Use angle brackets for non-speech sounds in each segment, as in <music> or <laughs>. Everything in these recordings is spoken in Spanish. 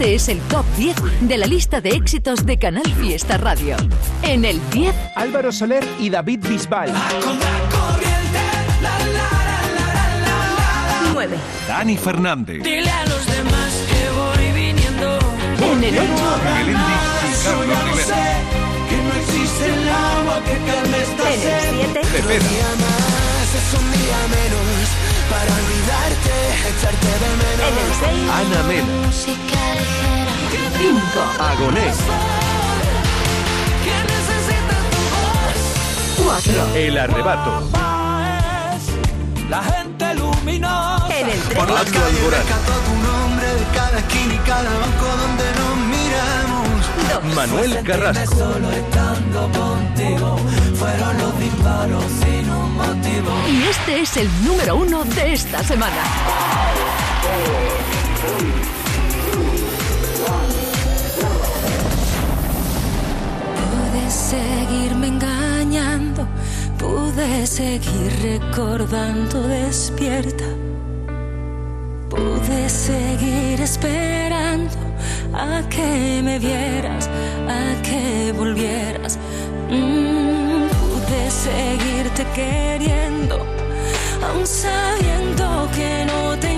este es el top 10 de la lista de éxitos de Canal Fiesta Radio. En el 10, Álvaro Soler y David Bisbal. 9. Dani Fernández. Dile a los demás que voy viniendo. En el 8, Melendi y Carlos Rivera. Que no existe el agua que calme esta en el 7, Cepeda. más es un día menos para olvidarte, echarte de en menos. el 6, Ana Mena. Música ligera. 5, Agonés. Que necesita tu voz. 4, El arrebato. La gente luminosa. en el 3, Pablo Alborán. Rescató tu nombre de cada esquina y cada banco donde nos miramos. 2, Manuel Carrasco. Solo estando contigo fueron los disparos sin un motivo. y este es el número 1 de esta semana. Pude seguirme engañando, pude seguir recordando despierta. Pude seguir esperando a que me vieras, a que volvieras. Mm, pude seguirte queriendo, aun sabiendo que no te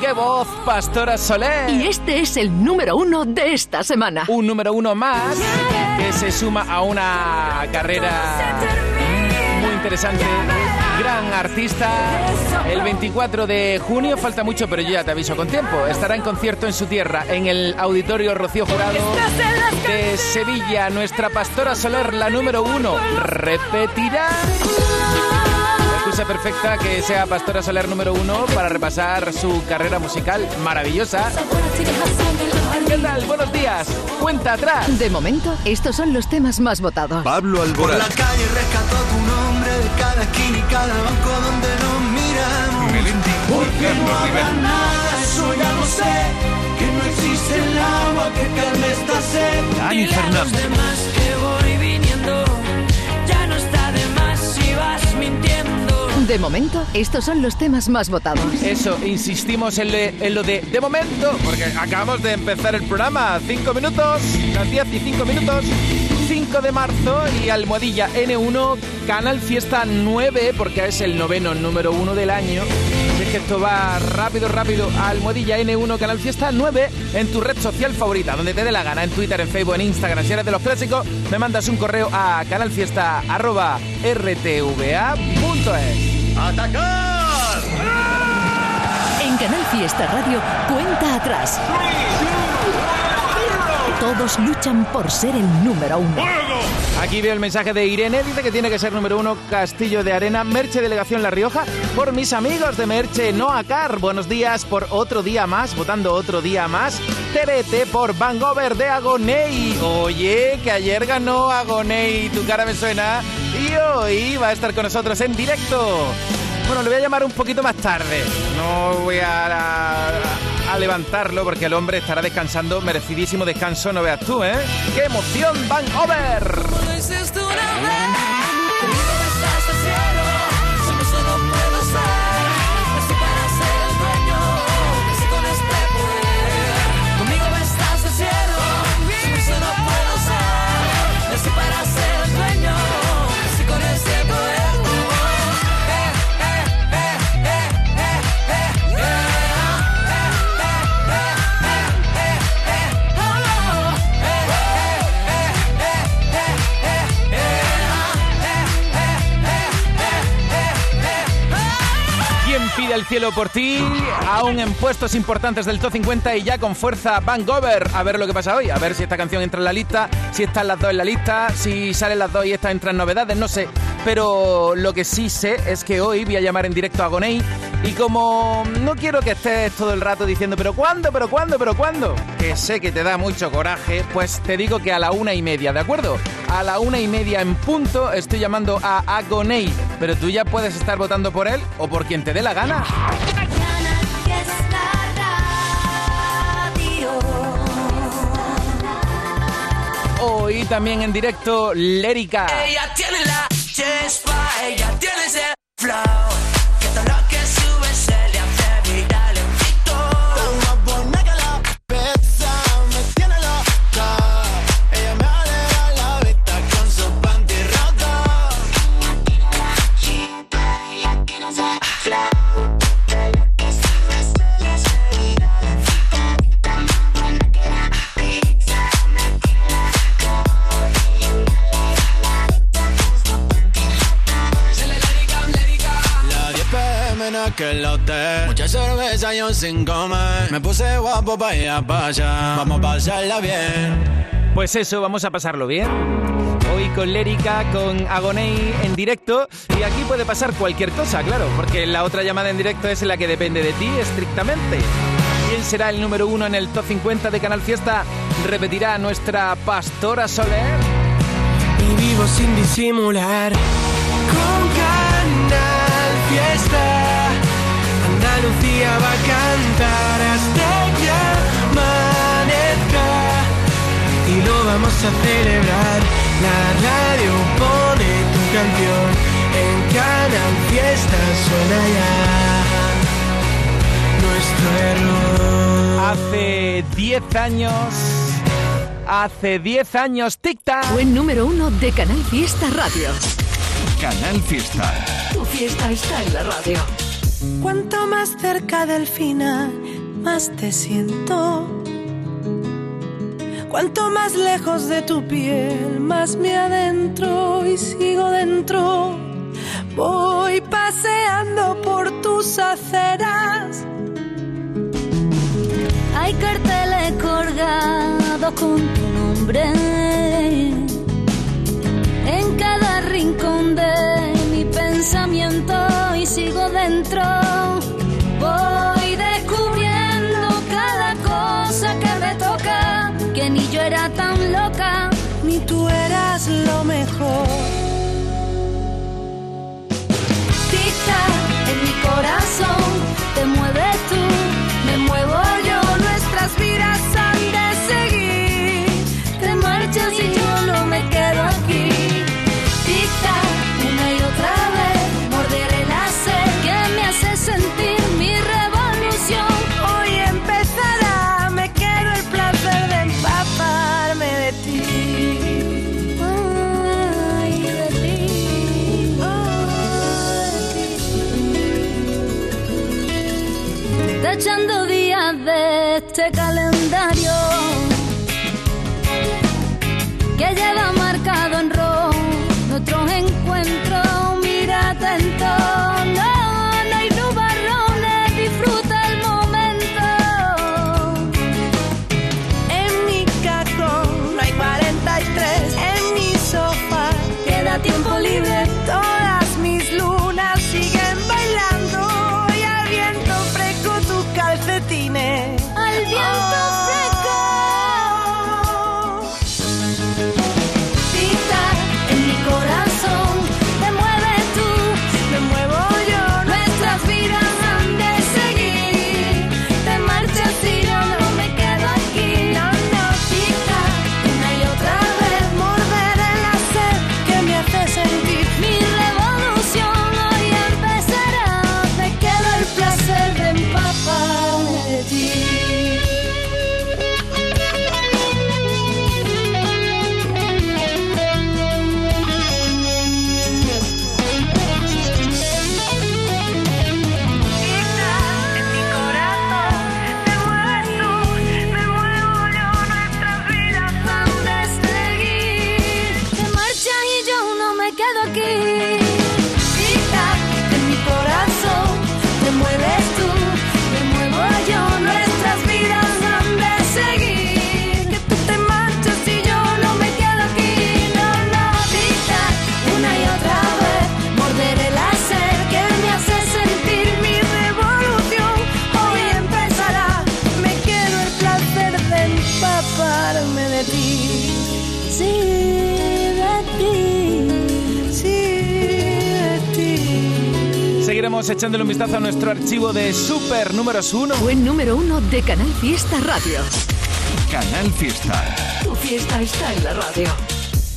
¡Qué voz, Pastora Soler! Y este es el número 1 de esta semana. un número uno más que se suma a una carrera muy interesante. Gran artista. El 24 de junio, falta mucho, pero yo ya te aviso con tiempo. Estará en concierto en su tierra, en el Auditorio Rocío Jurado de Sevilla. Nuestra Pastora Soler, la número uno, repetirá. Excusa perfecta que sea Pastora Soler número uno para repasar su carrera musical maravillosa. ¿Qué tal? Buenos días. Cuenta atrás. De momento, estos son los temas más votados. Pablo Por Alborán. la calle rescató tu nombre de cada esquina y cada banco donde nos miramos. Melendi y Carlos Rivera. Nada, es ya lo sé, que no existe el agua que calme esta sed. Dani Fernández. De momento, estos son los temas más votados. Eso, insistimos en, lo de de momento, porque acabamos de empezar el programa. Cinco minutos, las 10 y 5 minutos. 5 de marzo y Almohadilla N1, Canal Fiesta 9, porque es el noveno número uno del año. Así es que esto va rápido, rápido. Almohadilla N1, Canal Fiesta 9, en tu red social favorita, donde te dé la gana, en Twitter, en Facebook, en Instagram. Si eres de los clásicos, me mandas un correo a canalfiesta.rtva.es. ¡Atacar! En Canal Fiesta Radio, cuenta atrás. Todos luchan por ser el número uno. Aquí veo el mensaje de Irene, dice que tiene que ser número uno Castillo de Arena, Merche Delegación La Rioja, por mis amigos de Merche, Noa Car, buenos días por otro día más, votando otro día más, TBT por Vangover de Agoney, oye, que ayer ganó Agoney, tu cara me suena, y hoy va a estar con nosotros en directo. Bueno, le voy a llamar un poquito más tarde, no voy a, a- a levantarlo porque el hombre estará descansando, merecidísimo descanso, no veas tú, ¿eh? ¡Qué emoción, Vangover! Lo el cielo por ti? Aún en puestos importantes del top 50 y ya con fuerza Vangover. A ver lo que pasa hoy, a ver si esta canción entra en la lista, si están las dos en la lista, si salen las dos y esta entra en novedades, no sé. Pero lo que sí sé es que hoy voy a llamar en directo a Gonei y como no quiero que estés todo el rato diciendo pero cuándo, pero cuándo, pero cuándo, que sé que te da mucho coraje, pues te digo que a la una y media, ¿de acuerdo? A la una y media en punto estoy llamando a Agonei, pero tú ya puedes estar votando por él o por quien te dé la gana. Hoy también en directo, Lérica. Ella tiene la chispa, ella tiene ese flow. En aquel hotel. Mucha cerveza y un sin comer. Me puse guapo pa' ir pa' allá. Vamos a pasarla bien. Pues eso, vamos a pasarlo bien. Hoy con Lérica, con Agonei en directo. Y aquí puede pasar cualquier cosa, claro, porque la otra llamada en directo es la que depende de ti estrictamente. ¿Quién será el número uno en el top 50 de Canal Fiesta? Repetirá nuestra Pastora Soler. Y vivo sin disimular. Con Andalucía va a cantar hasta que amanezca. Y lo vamos a celebrar. La radio pone tu canción. En Canal Fiesta suena ya. Nuestro error. Hace 10 años. Hace 10 años, tic-tac. Fue número uno de Canal Fiesta Radio. Canal Fiesta. Tu fiesta está en la radio. Cuanto más cerca del final, más te siento. Cuanto más lejos de tu piel, más me adentro y sigo dentro. Voy paseando por tus aceras. Hay carteles colgados con tu nombre. En cada rincón de mi pensamiento sigo dentro. Voy descubriendo cada cosa que me toca. Que ni yo era tan loca, ni tú eras lo mejor. Tic-tac en mi corazón, te mueves echándole un vistazo a nuestro archivo de super números 1. Buen número uno de Canal Fiesta Radio. Canal Fiesta. Tu fiesta está en la radio.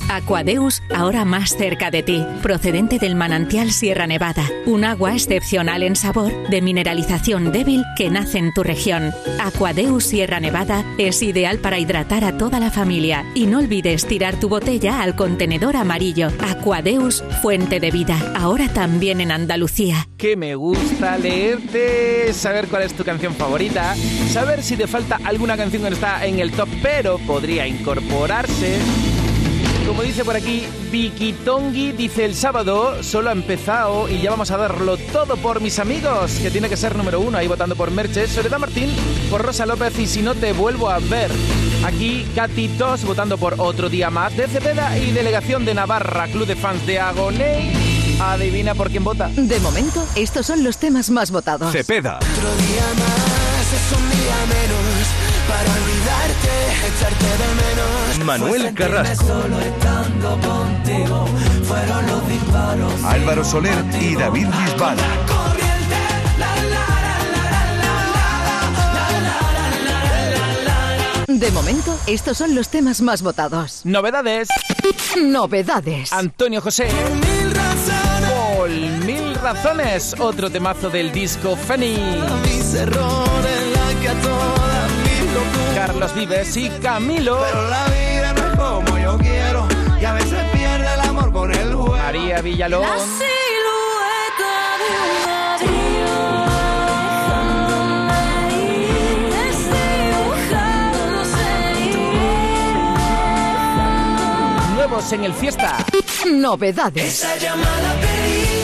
Aquadeus, ahora más cerca de ti, procedente del manantial Sierra Nevada, un agua excepcional en sabor, de mineralización débil que nace en tu región. Aquadeus Sierra Nevada es ideal para hidratar a toda la familia y no olvides tirar tu botella al contenedor amarillo. Aquadeus, fuente de vida, ahora también en Andalucía. Que me gusta leerte, saber cuál es tu canción favorita, saber si te falta alguna canción que no está en el top, pero podría incorporarse. Como dice por aquí, Vicky Tongi dice el sábado solo ha empezado y ya vamos a darlo todo por mis amigos, que tiene que ser número uno ahí votando por Merche, Soledad Martín por Rosa López y si no te vuelvo a ver. Aquí Katy Tos votando por otro día más de Cepeda y delegación de Navarra, Club de Fans de Agoney. Adivina por quién vota. De momento, estos son los temas más votados. Cepeda. Otro día más es un día menos para olvidarte, echarte de menos. Manuel Carrasco. Solo estando contigo fueron los disparos. Álvaro Soler y David Bisbal. De momento, estos son los temas más votados. Novedades. Novedades. Antonio José. mil razones. Por mil razones. Otro temazo del disco Fanny. Mis errores, la que a todas. Carlos Vives y Camilo. Pero la vida no es como yo quiero. Y a veces pierde el amor con el juego. María Villalón. La silueta de un. Nuevos en el fiesta. Novedades. Esa llamada perdida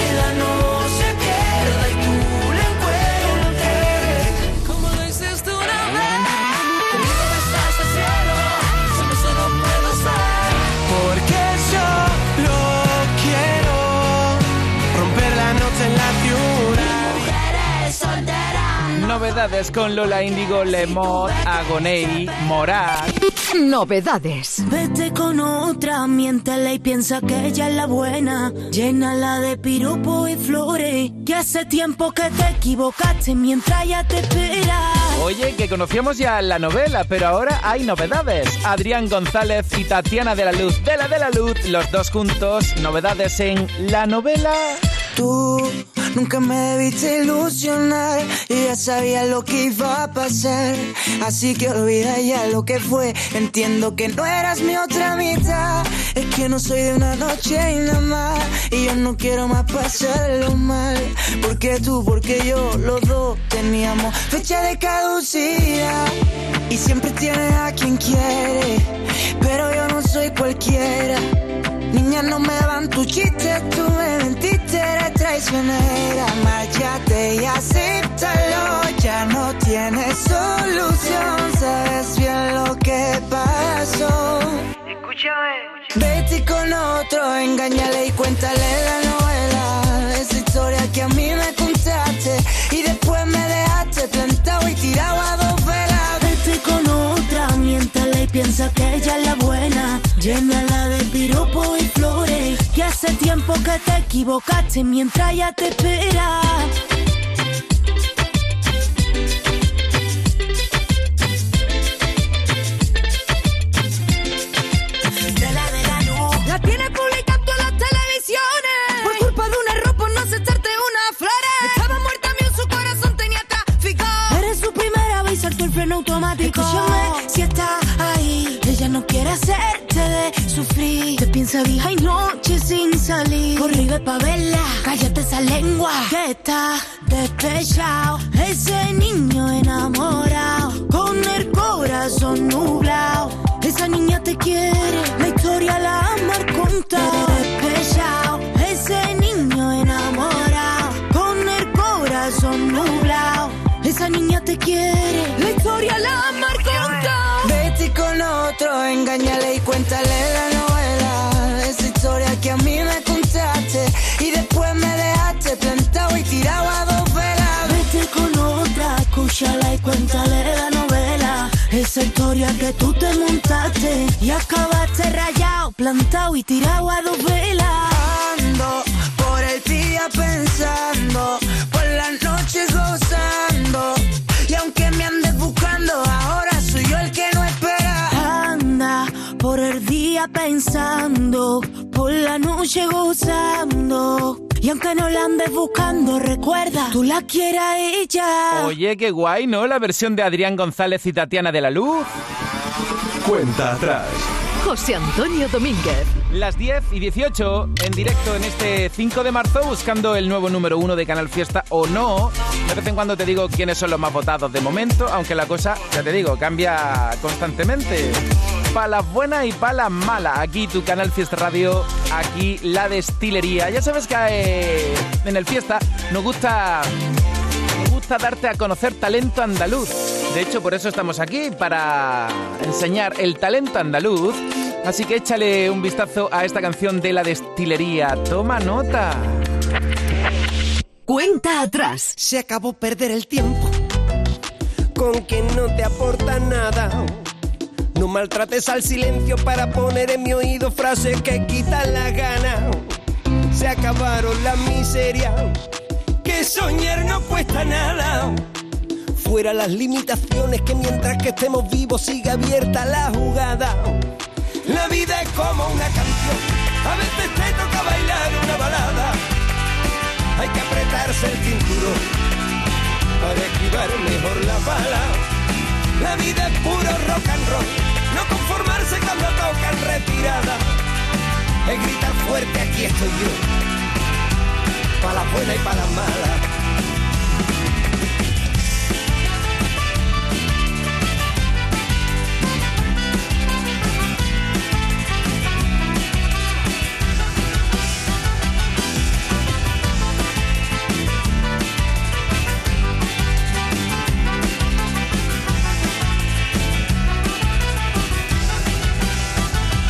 Novedades con Lola Índigo, Lemot, Agonei, Morat. Novedades. Vete con otra, miéntele y piensa que ella es la buena. Llénala de piropo y flores. Que hace tiempo que te equivocaste mientras ella te espera. Oye, que conocíamos ya la novela, pero ahora hay novedades. Adrián González y Tatiana de la Luz de la de la Luz, los dos juntos, novedades en la novela. Tú nunca me debiste ilusionar y ya sabía lo que iba a pasar. Así que olvida ya lo que fue. Entiendo que no eras mi otra mitad. Es que no soy de una noche y nada más. Y yo no quiero más pasarlo mal. Porque tú, porque yo, los dos teníamos fecha de caducidad. Y siempre tienes a quien quiere. Pero yo no soy cualquiera. Niña, no me van tus chistes, tú me mentiste, eres traicionera. Márchate y acéptalo, ya no tienes solución, sabes bien lo que pasó. Vete con otro, engáñale y cuéntale la novela. Esa historia que a mí me contaste y después me dejaste plantado y tirado a dos velas. Vete con otra, miéntale y piensa que ella es la buena. Llénala de piropo y hace tiempo que te equivocaste mientras ella te espera. De la de la luz. La tienes publicando en las televisiones. Por culpa de un error, por no aceptarte unas flores. Estaba muerta, mío, su corazón tenía tráfico. Eres su primera vez, saltó el freno automático. Escúchame, si está ahí. Ella no quiere hacerte Te piensa vieja y noche sin salir. Ve pa' verla. Cállate esa lengua. Que está despechado. Ese niño enamorado. Con el corazón nublado. Esa niña te quiere. La historia la ha contado. Despechado. Ese niño enamorado. Con el corazón nublado. Esa niña te quiere. La historia la ha contado. Vete con otro, engáñale Que tú te montaste y acabaste rayado, plantado y tirado a dos velas. Ando por el día pensando, por las noches gozando. Y aunque me andes buscando, ahora soy yo el que no espera. Anda por el día pensando, por la noche gozando. Y aunque no la andes buscando, recuerda, tú la quieres a ella. Oye, qué guay, ¿no? La versión de Adrián González y Tatiana de la Luz. Cuenta atrás. José Antonio Domínguez. Las 10 y 18 en directo en este 5 de marzo buscando el nuevo número 1 de Canal Fiesta o no. De vez en cuando te digo quiénes son los más votados de momento, aunque la cosa, ya te digo, cambia constantemente. Para las buenas y para las malas. Aquí tu Canal Fiesta Radio, aquí la destilería. Ya sabes que eh, en el Fiesta nos gusta gusta darte a conocer talento andaluz. De hecho, por eso estamos aquí, para enseñar el talento andaluz. Así que échale un vistazo a esta canción de la destilería. Toma nota. Cuenta atrás. Se acabó perder el tiempo con quien no te aporta nada. No maltrates al silencio para poner en mi oído frases que quitan la gana. Se acabaron la miseria, que soñar no cuesta nada. Fuera las limitaciones que mientras que estemos vivos sigue abierta la jugada. La vida es como una canción, a veces te toca bailar una balada. Hay que apretarse el cinturón para esquivar mejor la bala. La vida es puro rock and roll, no conformarse cuando tocan retirada. Es gritar fuerte, aquí estoy yo, para la buena y para la mala.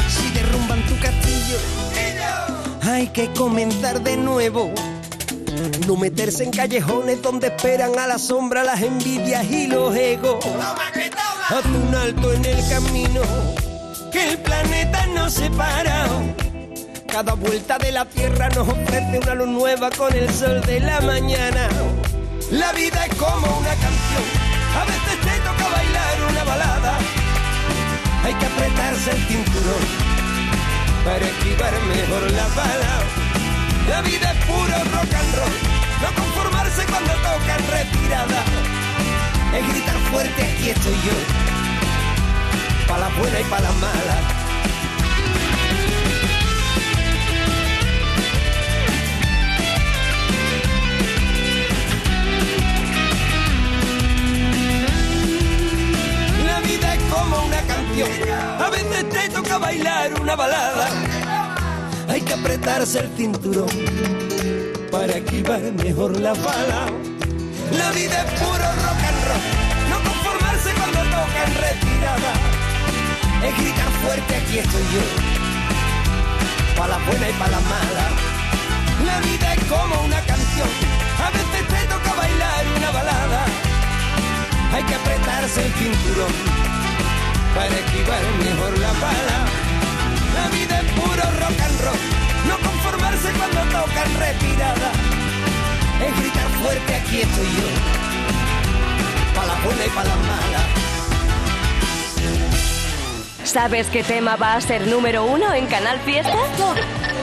Si derrumban tu castillo, hay que comenzar de nuevo. No meterse en callejones donde esperan a la sombra las envidias y los egos. Haz un alto en el camino, que el planeta nos separa. Cada vuelta de la tierra nos ofrece una luz nueva con el sol de la mañana. La vida es como una canción, a veces te toca bailar una balada. Hay que apretarse el cinturón para esquivar mejor la bala. La vida es puro rock and roll, no conformarse cuando tocan retirada, es gritar fuerte aquí estoy yo, para la buena y para la mala. La vida es como una canción, a veces te toca bailar una balada, hay que apretarse el cinturón para esquivar mejor la bala. La vida es puro rock and roll, no conformarse cuando tocan retirada. Es gritar fuerte, aquí estoy yo, para la buena y para la mala. La vida es como una canción, a veces te toca bailar una balada. Hay que apretarse el cinturón para esquivar mejor la bala. La vida es puro rock and roll, conformarse cuando tocan retirada. Es gritar fuerte, aquí estoy yo, para la buena y para la mala. ¿Sabes qué tema va a ser número uno en Canal Fiesta? <laughs>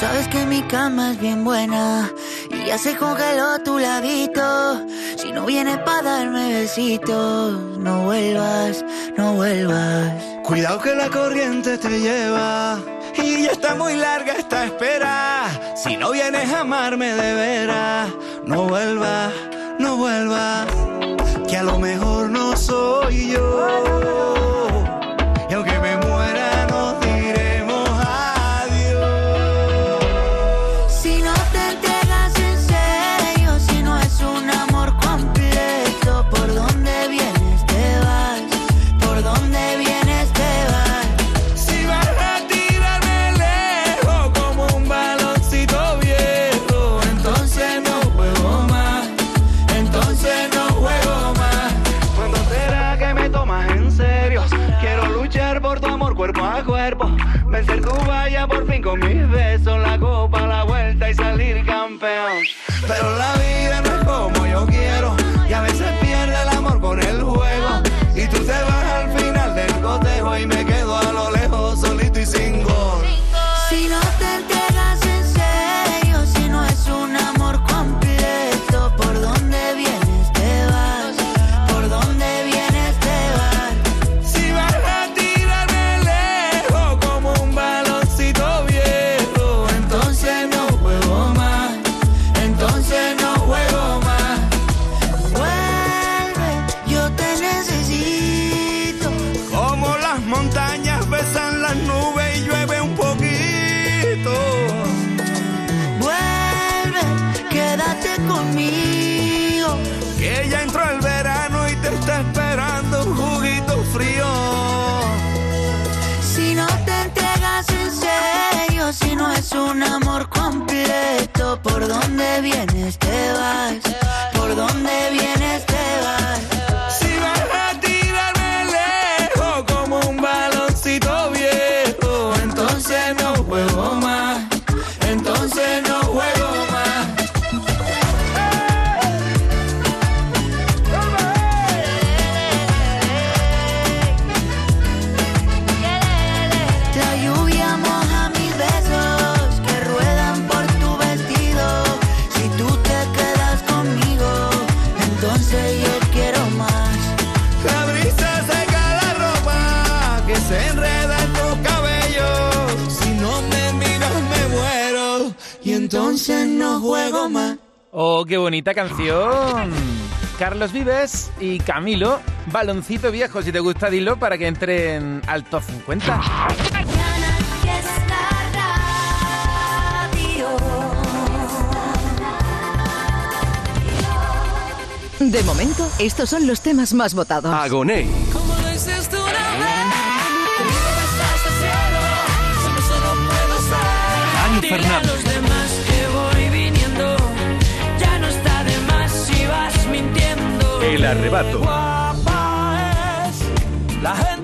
Sabes que mi cama es bien buena y ya se congeló tu ladito. Si no vienes para darme besitos, no vuelvas, no vuelvas. Cuidado que la corriente te lleva y ya está muy larga esta espera. Si no vienes a amarme de veras, no vuelvas, no vuelvas, que a lo mejor no soy yo. Oh, qué bonita canción. Carlos Vives y Camilo, baloncito viejo, si te gusta, dilo para que entren al top 50. De momento, estos son los temas más votados. Agoney, Como El arrebato. Guapa es la gente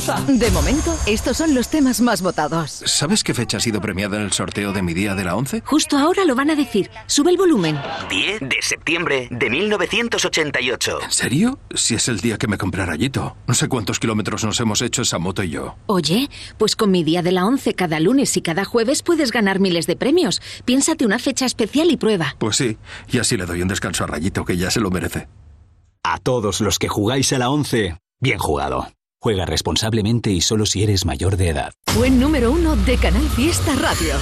De momento, estos son los temas más votados. ¿Sabes qué fecha ha sido premiada en el sorteo de mi día de la 11? Justo ahora lo van a decir. Sube el volumen. 10 de septiembre de 1988. ¿En serio? Si es el día que me compré rayito. No sé cuántos kilómetros nos hemos hecho esa moto y yo. Oye, pues con mi día de la 11 cada lunes y cada jueves puedes ganar miles de premios. Piénsate una fecha especial y prueba. Pues sí, y así le doy un descanso a Rayito que ya se lo merece. A todos los que jugáis a la 11, bien jugado. Juega responsablemente y solo si eres mayor de edad. Buen número uno de Canal Fiesta Radio.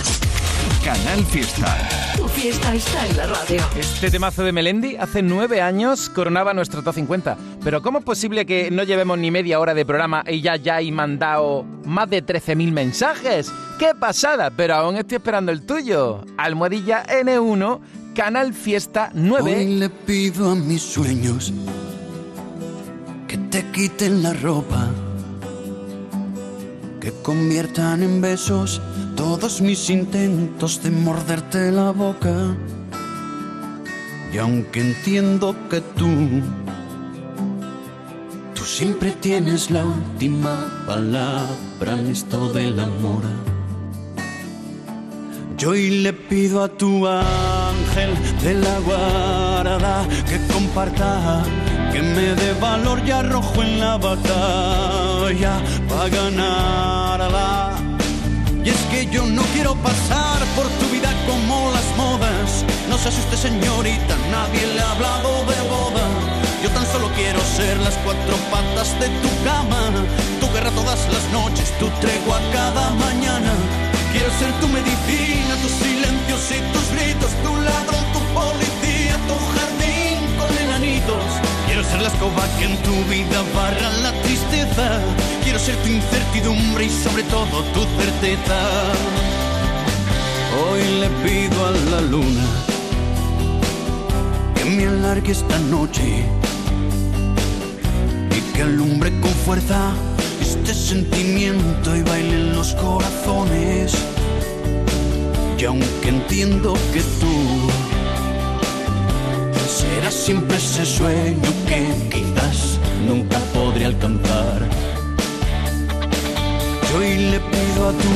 Canal Fiesta. Tu fiesta está en la radio. Este temazo de Melendi hace nueve años coronaba nuestro top 50. Pero ¿cómo es posible que no llevemos ni media hora de programa y ya ya hay mandado más de 13.000 mensajes? ¡Qué pasada! Pero aún estoy esperando el tuyo. Almohadilla N1, Canal Fiesta 9. Hoy le pido a mis sueños te quiten la ropa, que conviertan en besos todos mis intentos de morderte la boca. Y aunque entiendo que tú, tú siempre tienes la última palabra en esto del amor. Yo hoy le pido a tu ángel de la guarda que comparta, que me dé valor y arrojo en la batalla para ganarla. Y es que yo no quiero pasar por tu vida como las modas. No se asuste señorita, nadie le ha hablado de boda. Yo tan solo quiero ser las cuatro patas de tu cama, tu guerra todas las noches, tu tregua cada mañana. Quiero ser tu medicina, tus silencios y tus gritos, tu ladrón, tu policía, tu jardín con enanitos. Quiero ser la escoba que en tu vida barra la tristeza. Quiero ser tu incertidumbre y sobre todo tu certeza. Hoy le pido a la luna que me alargue esta noche y que alumbre con fuerza este sentimiento y bailen los corazones. Y aunque entiendo que tú siempre ese sueño que quizás nunca podré alcanzar. Yo hoy le pido a tu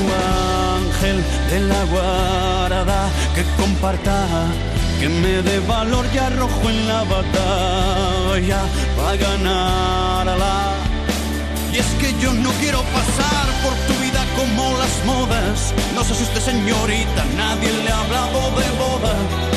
ángel de la guarda que comparta, que me dé valor y arrojo en la batalla para ganarla. Y es que yo no quiero pasar por tu vida como las modas. No se asuste señorita, nadie le ha hablado de boda.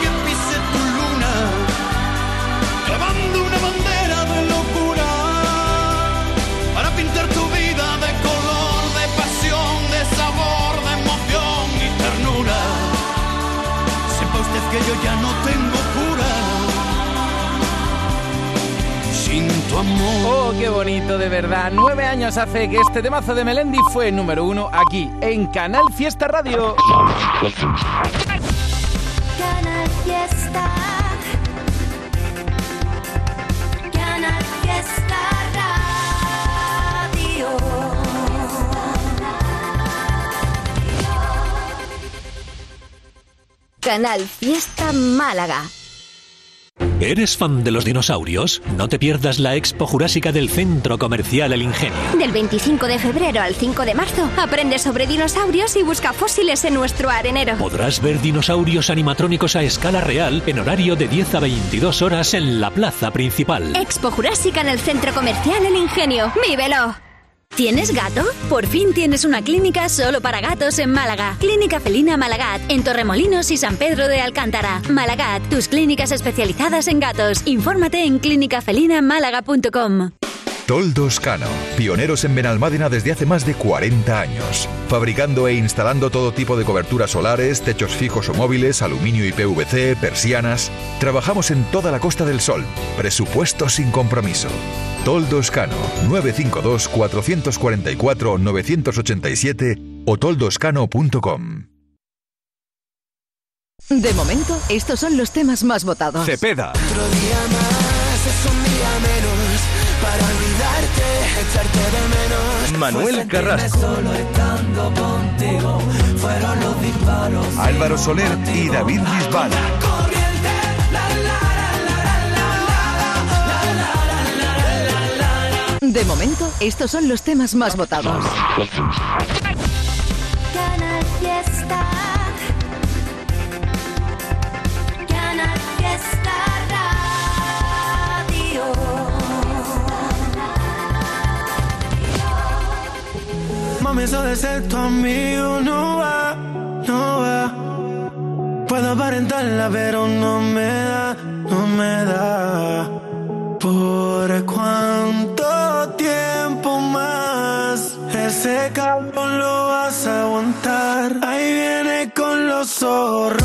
Que pise tu luna, clavando una bandera de locura para pintar tu vida de color, de pasión, de sabor, de emoción y ternura. Sepa usted que yo ya no tengo tu amor. Oh, qué bonito, de verdad. Nueve años hace que este temazo de Melendi fue número uno aquí, en Canal Fiesta Radio. Canal Fiesta. Canal Fiesta Radio. Canal Fiesta Málaga. ¿Eres fan de los dinosaurios? No te pierdas la Expo Jurásica del Centro Comercial El Ingenio. Del 25 de febrero al 5 de marzo, aprende sobre dinosaurios y busca fósiles en nuestro arenero. Podrás ver dinosaurios animatrónicos a escala real en horario de 10 a 22 horas en la plaza principal. Expo Jurásica en el Centro Comercial El Ingenio. ¡Vívelo! ¿Tienes gato? Por fin tienes una clínica solo para gatos en Málaga. Clínica Felina Malagat, en Torremolinos y San Pedro de Alcántara. Malagat, tus clínicas especializadas en gatos. Infórmate en clínicafelinamálaga.com. Toldos Cano, pioneros en Benalmádena desde hace más de 40 años, fabricando e instalando todo tipo de coberturas solares, techos fijos o móviles, aluminio y PVC, persianas. Trabajamos en toda la Costa del Sol. Presupuesto sin compromiso. Toldos Cano, 952 444 987 o toldoscano.com. De momento, estos son los temas más votados. Cepeda. Otro día más es un día menos para olvidarte, echarte de menos. Manuel Carrasco. Solo estando contigo fueron los disparos. Álvaro Soler y David Bisbal. De momento, estos son los temas más votados. Eso de ser tu amigo no va, no va. Puedo aparentarla, pero no me da, no me da. ¿Por cuánto tiempo más ese cabrón lo vas a aguantar? Ahí viene con los zorros.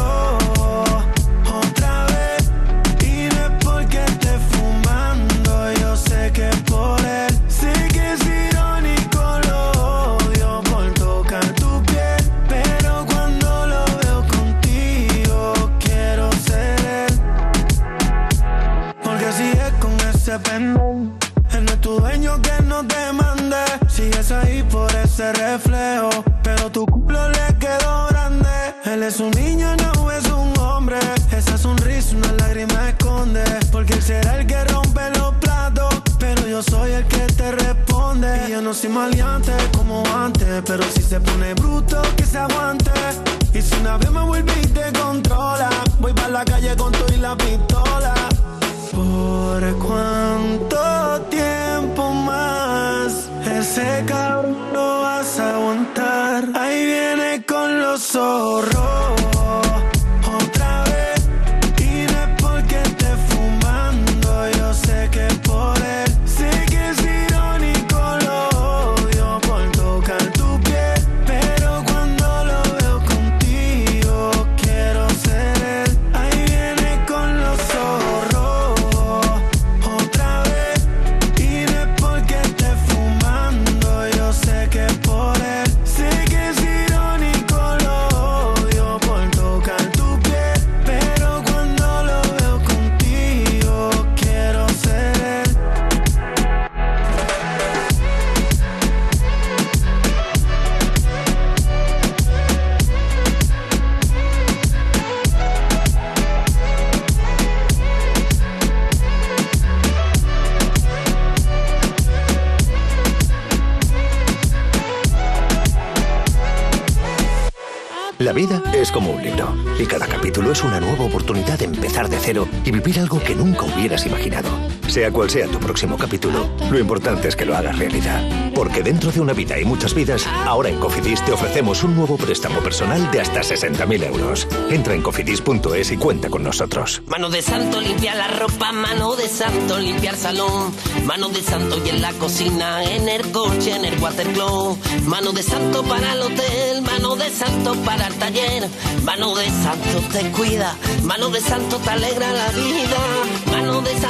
Como un libro y cada capítulo es una nueva oportunidad de empezar de cero y vivir algo que nunca hubieras imaginado. Sea cual sea tu próximo capítulo, lo importante es que lo hagas realidad. Porque dentro de una vida y muchas vidas, ahora en Cofidis te ofrecemos un nuevo préstamo personal de hasta 60.000 euros. Entra en cofidis.es y cuenta con nosotros. Mano de santo limpia la ropa, mano de santo limpiar salón, mano de santo y en la cocina, en el coche, en el watercloak, mano de santo para el hotel, mano de santo para el taller, mano de santo te cuida, mano de santo te alegra la vida,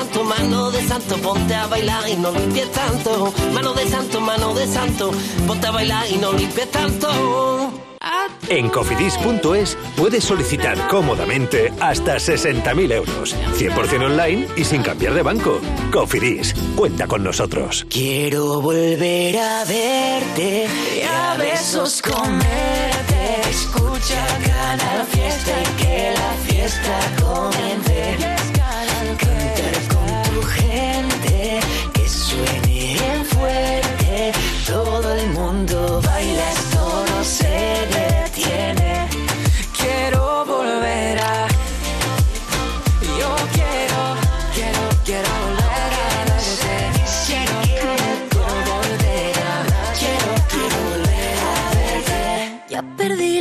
santo, mano de santo, ponte a bailar y no limpies tanto, mano de santo, mano de santo, ponte a bailar y no limpies tanto. En cofidis.es puedes solicitar cómodamente hasta 60.000 euros, 100% online y sin cambiar de banco. Cofidis, cuenta con nosotros. Quiero volver a verte y a besos comerte. Escucha Canal Fiesta y que la fiesta comience.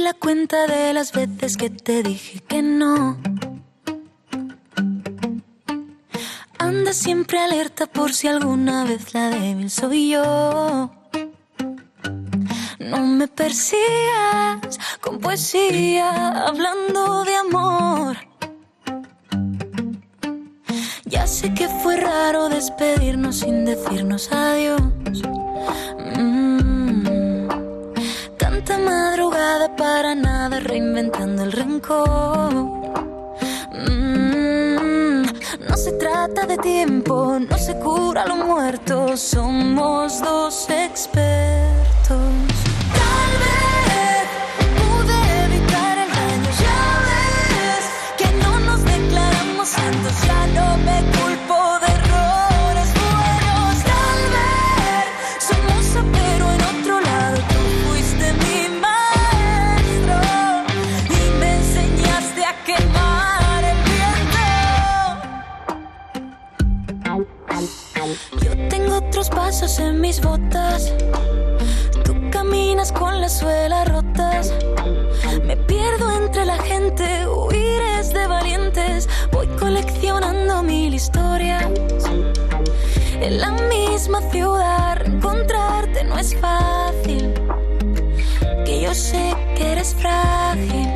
La cuenta de las veces que te dije que no. Anda siempre alerta por si alguna vez la débil soy yo. No me persigas con poesía hablando de amor. Ya sé que fue raro despedirnos sin decirnos adiós. Madrugada para nada reinventando el rencor. Mm. No se trata de tiempo, no se cura lo muerto, somos dos expertos. En mis botas. Tú caminas con las suelas rotas. Me pierdo entre la gente, huir de valientes. Voy coleccionando mil historias. En la misma ciudad, encontrarte no es fácil. Que yo sé que eres frágil.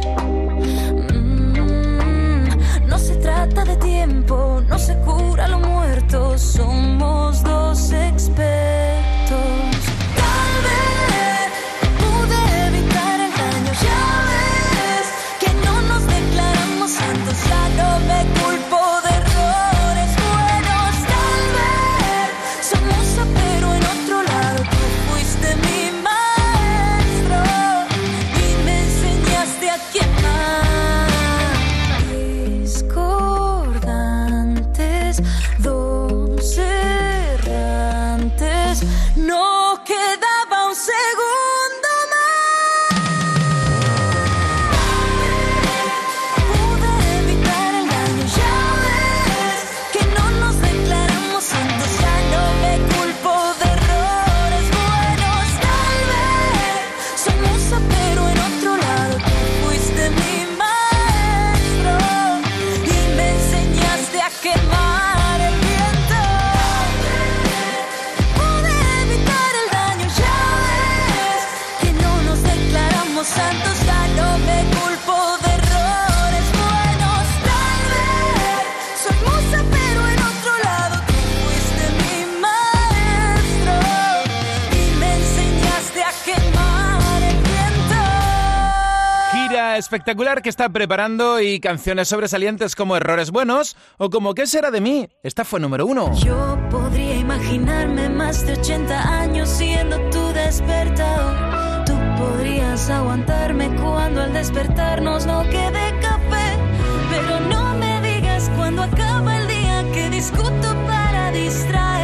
Mm, No se trata de tiempo, no se cura lo muerto. Somos espectacular que está preparando y canciones sobresalientes como Errores Buenos o como ¿Qué será de mí? Esta fue número uno. Yo podría imaginarme más de 80 años siendo tu despertador. Tú podrías aguantarme cuando al despertarnos no quede café. Pero no me digas cuando acaba el día que discuto para distraerme.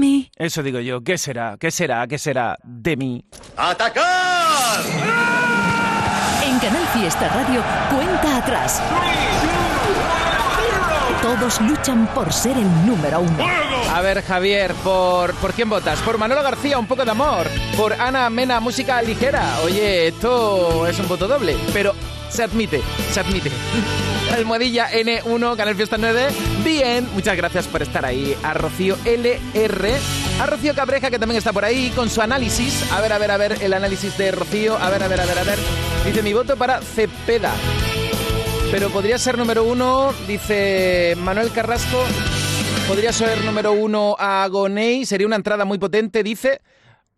Mí. Eso digo yo, ¿qué será? ¿Qué será? ¿Qué será de mí? ¡Atacar! En Canal Fiesta Radio, cuenta atrás. Todos luchan por ser el número uno. A ver, Javier, ¿por, ¿por quién votas? ¿Por Manolo García, un poco de amor? ¿Por Ana Mena, música ligera? Oye, esto es un voto doble, pero se admite, se admite. <laughs> Almohadilla N1, Canal Fiesta 9. Bien, muchas gracias por estar ahí. A Rocío LR, a Rocío Cabreja, que también está por ahí con su análisis. A ver, a ver, a ver, el análisis de Rocío. A ver, a ver, a ver, a ver. Dice mi voto para Cepeda. Pero podría ser número uno, dice Manuel Carrasco. Podría ser número uno a Gonei. Sería una entrada muy potente, dice.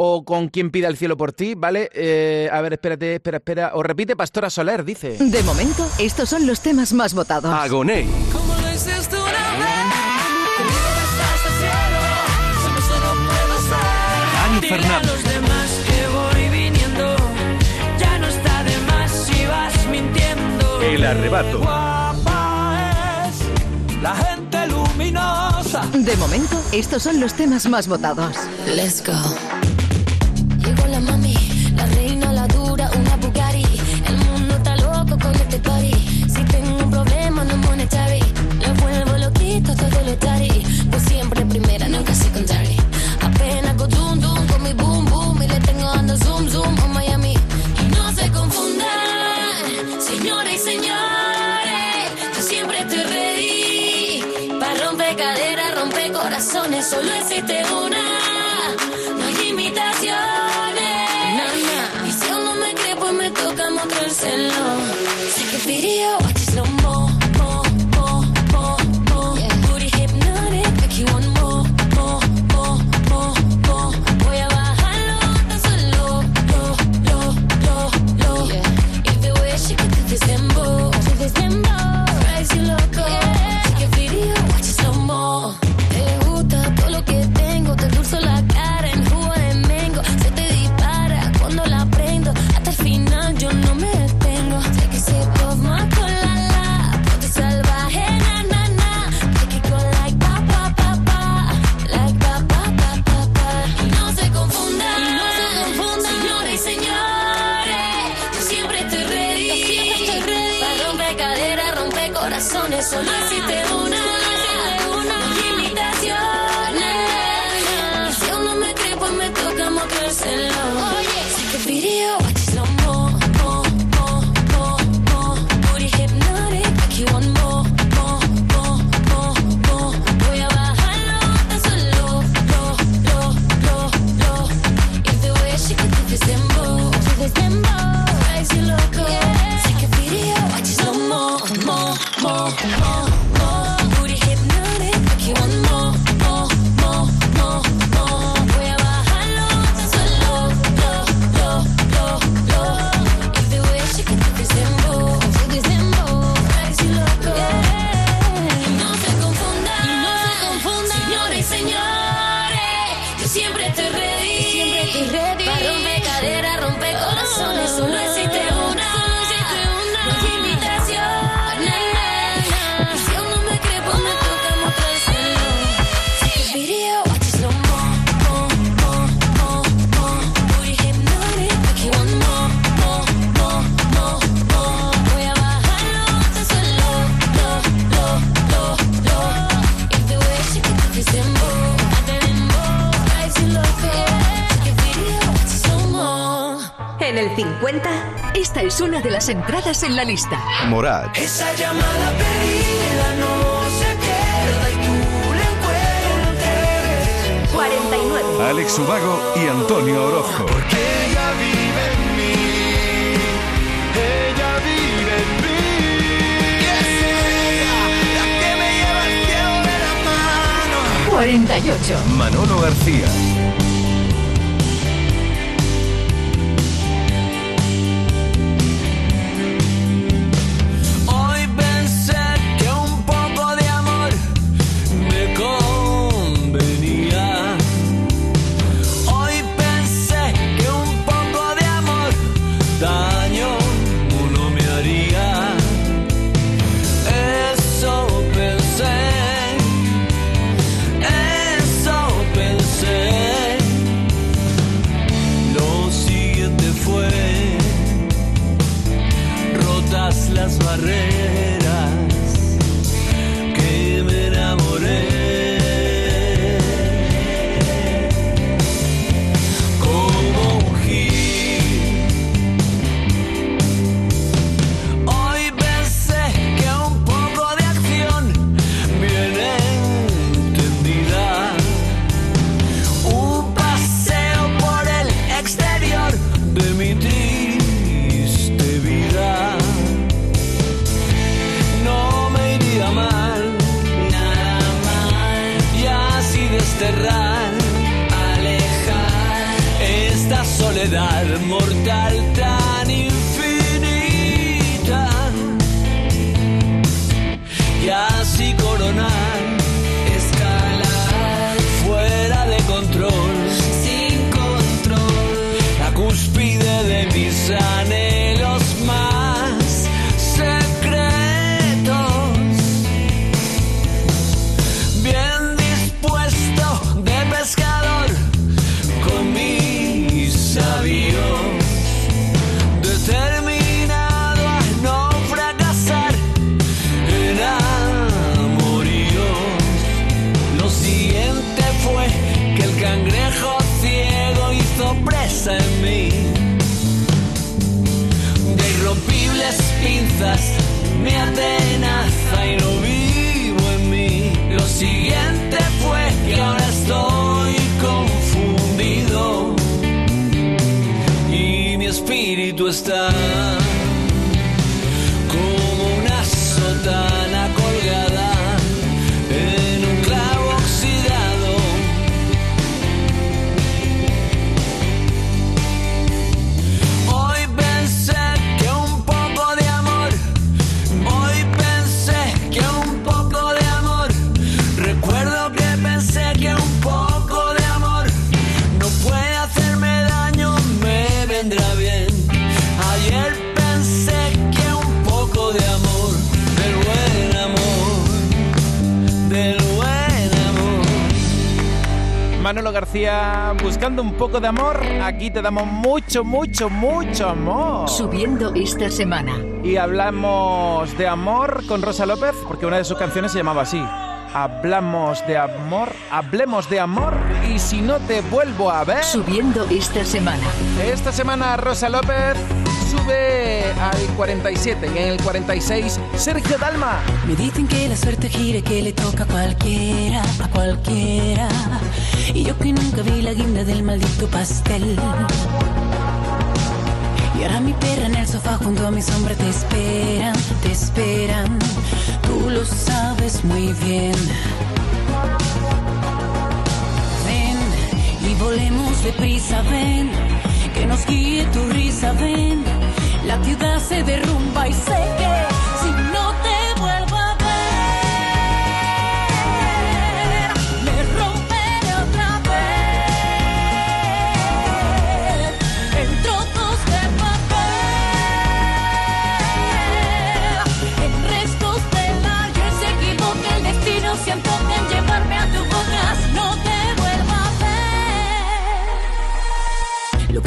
O con quien pida el cielo por ti, ¿vale? Eh, a ver, espérate, espera, espera. O repite Pastora Soler, dice. De momento, estos son los temas más votados. Agoney. Como lo hiciste una vez, conmigo hasta el cielo, solo solo puedo ser. Dani Dile a Fernández. El arrebato. Guapa es la gente luminosa. De momento, estos son los temas más votados. Let's go mami. La reina, la dura, una Bugatti. El mundo está loco con este party. es una de las entradas en la lista. Morat. Esa llamada perdida no se pierda y tú la encuentres. 49. Alex Ubago y Antonio Orojo. Porque ella vive en mí. Ella vive en mí. Yes, ella, la que me lleva el cielo de la mano. 48. Manolo García. soledad mortal. Me Manolo García, buscando un poco de amor, aquí te damos mucho, mucho, mucho amor. Subiendo esta semana. Y hablamos de amor con Rosa López, porque una de sus canciones se llamaba así. Hablamos de amor, hablemos de amor y si no te vuelvo a ver. Subiendo esta semana. Esta semana Rosa López sube al 47 y en el 46 Sergio Dalma. Me dicen que la suerte gira, que le toca a cualquiera, a cualquiera. Y yo que nunca vi la guinda del maldito pastel. Y ahora mi perra en el sofá junto a mi sombra te esperan, te esperan. Tú lo sabes muy bien. Ven y volemos deprisa, ven. Que nos guíe tu risa, ven. La ciudad se derrumba y sé que si no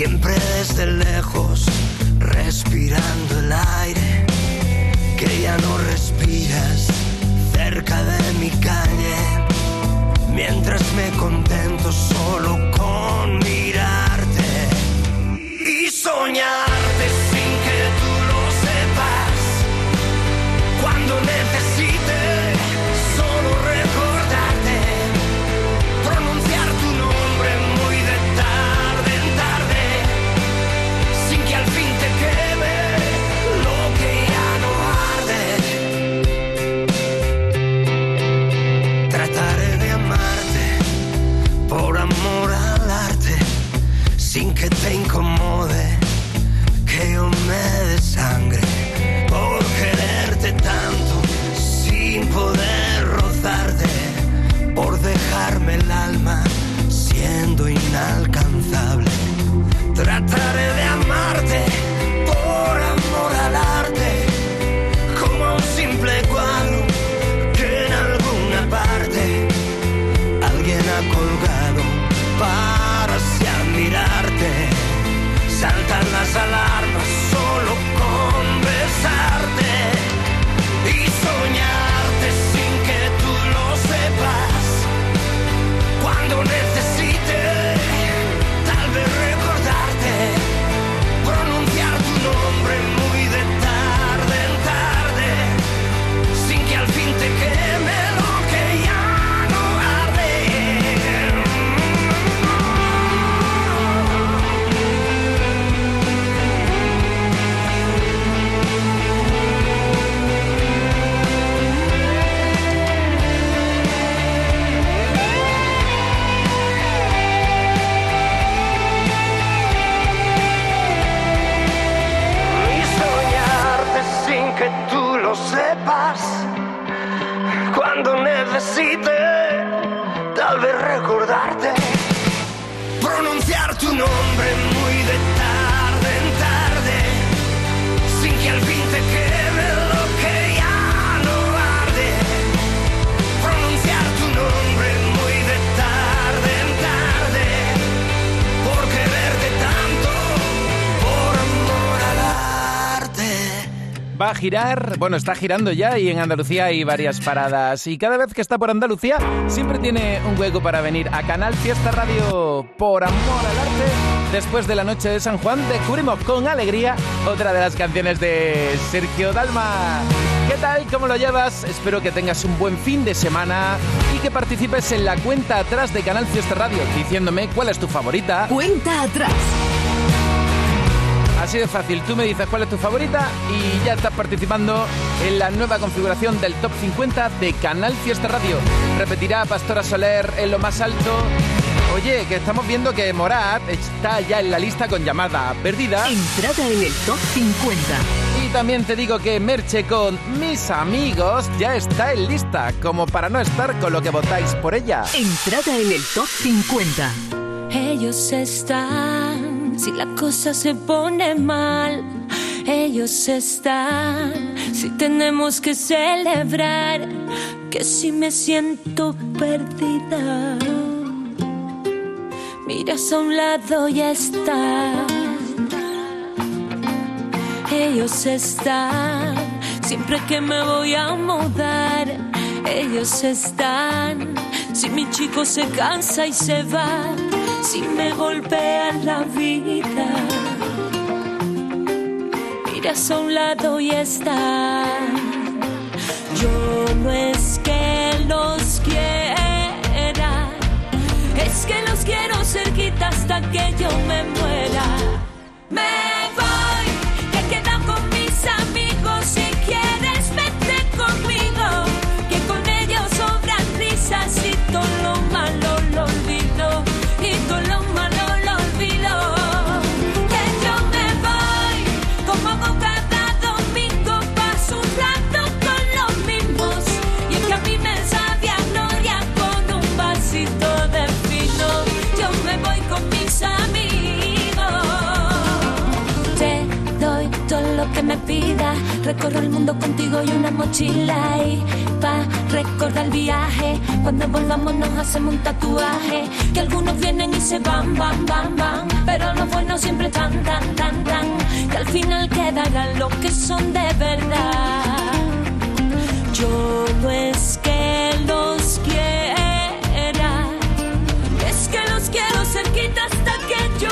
siempre desde lejos, respirando el aire que ya no respiras cerca de mi calle, mientras me contento solo con mirarte. Y soñarte sin girar, bueno, está girando ya y en Andalucía hay varias paradas. Y cada vez que está por Andalucía, siempre tiene un hueco para venir a Canal Fiesta Radio por amor al arte. Después de la noche de San Juan, descubrimos con alegría otra de las canciones de Sergio Dalma. ¿Qué tal? ¿Cómo lo llevas? Espero que tengas un buen fin de semana y que participes en la cuenta atrás de Canal Fiesta Radio, diciéndome cuál es tu favorita. Cuenta atrás. Así de fácil, tú me dices cuál es tu favorita y ya estás participando en la nueva configuración del Top 50 de Canal Fiesta Radio. Repetirá Pastora Soler en lo más alto. Oye, que estamos viendo que Morat está ya en la lista con llamada perdida. Entrada en el Top 50. Y también te digo que Merche con mis amigos ya está en lista, como para no estar con lo que votáis por ella. Entrada en el Top 50. Ellos están, si la cosa se pone mal. Ellos están, si tenemos que celebrar, que si me siento perdida. Miras a un lado y está. Ellos están, siempre que me voy a mudar. Ellos están, si mi chico se cansa y se va, si me golpea la vida. Miras a un lado y están. Yo no es que los quiera, es que los quiero cerquita hasta que yo me muera. Recorro el mundo contigo y una mochila. Y pa' recordar el viaje. Cuando volvamos nos hacemos un tatuaje. Que algunos vienen y se van, van, van, van. Pero los buenos siempre están, tan, tan, tan. Que al final quedarán los que son de verdad. Yo no es que los quiera, es que los quiero cerquita hasta que yo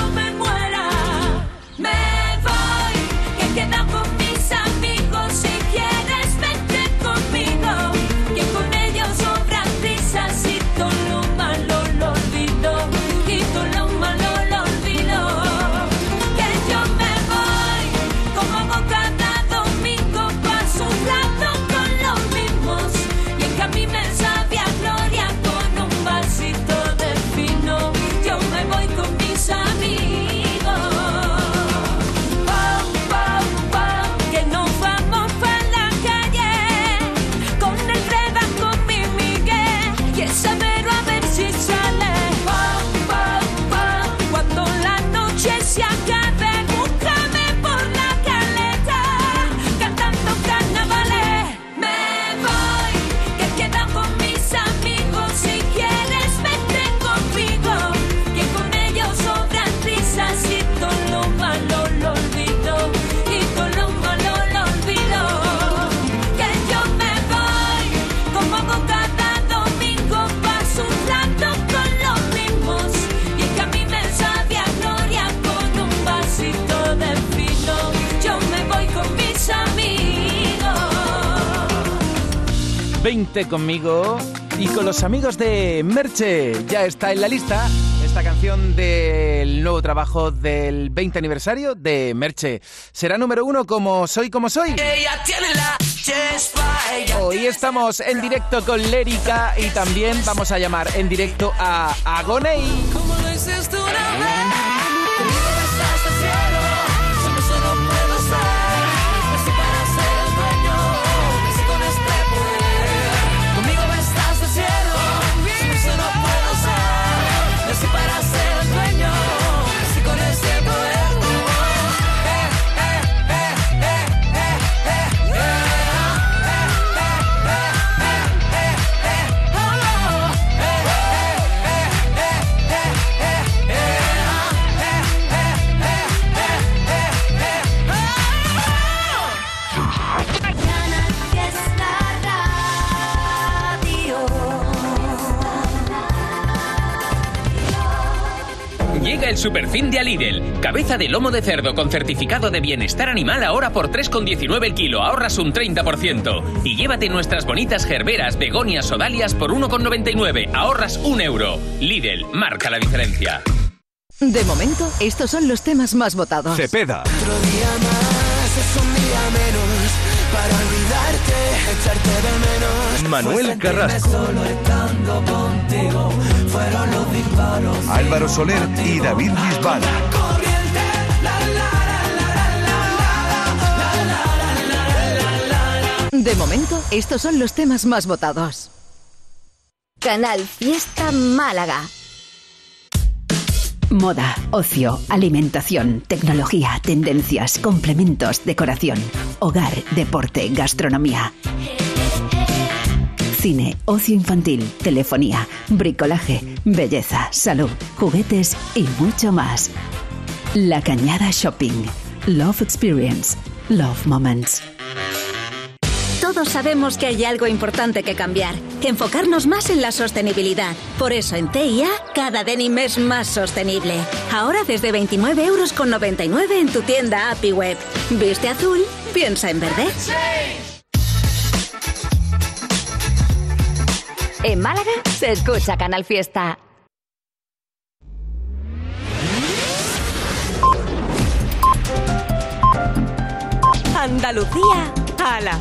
20 conmigo y con los amigos de Merche. Ya está en la lista esta canción del nuevo trabajo del 20 aniversario de Merche. Será número uno como Soy como soy. Ella tiene la chispa, ella Hoy estamos en directo con Lérica y también vamos a llamar en directo a Agoney. Como lo hiciste una vez superfin de Lidl. Cabeza de lomo de cerdo con certificado de bienestar animal ahora por 3,19 el kilo. Ahorras un 30%. Y llévate nuestras bonitas gerberas, begonias o dalias por 1,99. Ahorras un euro. Lidl, marca la diferencia. De momento, estos son los temas más votados. Cepeda, Otro día más es un día menos para olvidarte, echarte de menos. Manuel Carrasco. Álvaro Soler y David Bisbal. De momento, estos son los temas más votados. Canal Fiesta Málaga. Moda, ocio, alimentación, tecnología, tendencias, complementos, decoración, hogar, deporte, gastronomía. Cine, ocio infantil, telefonía, bricolaje, belleza, salud, juguetes y mucho más. La Cañada Shopping. Love Experience. Love Moments. Todos sabemos que hay algo importante que cambiar, enfocarnos más en la sostenibilidad. Por eso en TIA, cada denim es más sostenible. Ahora desde 29 euros con 99 en tu tienda API Web. ¿Viste azul? Piensa en verde. En Málaga se escucha Canal Fiesta. Andalucía a las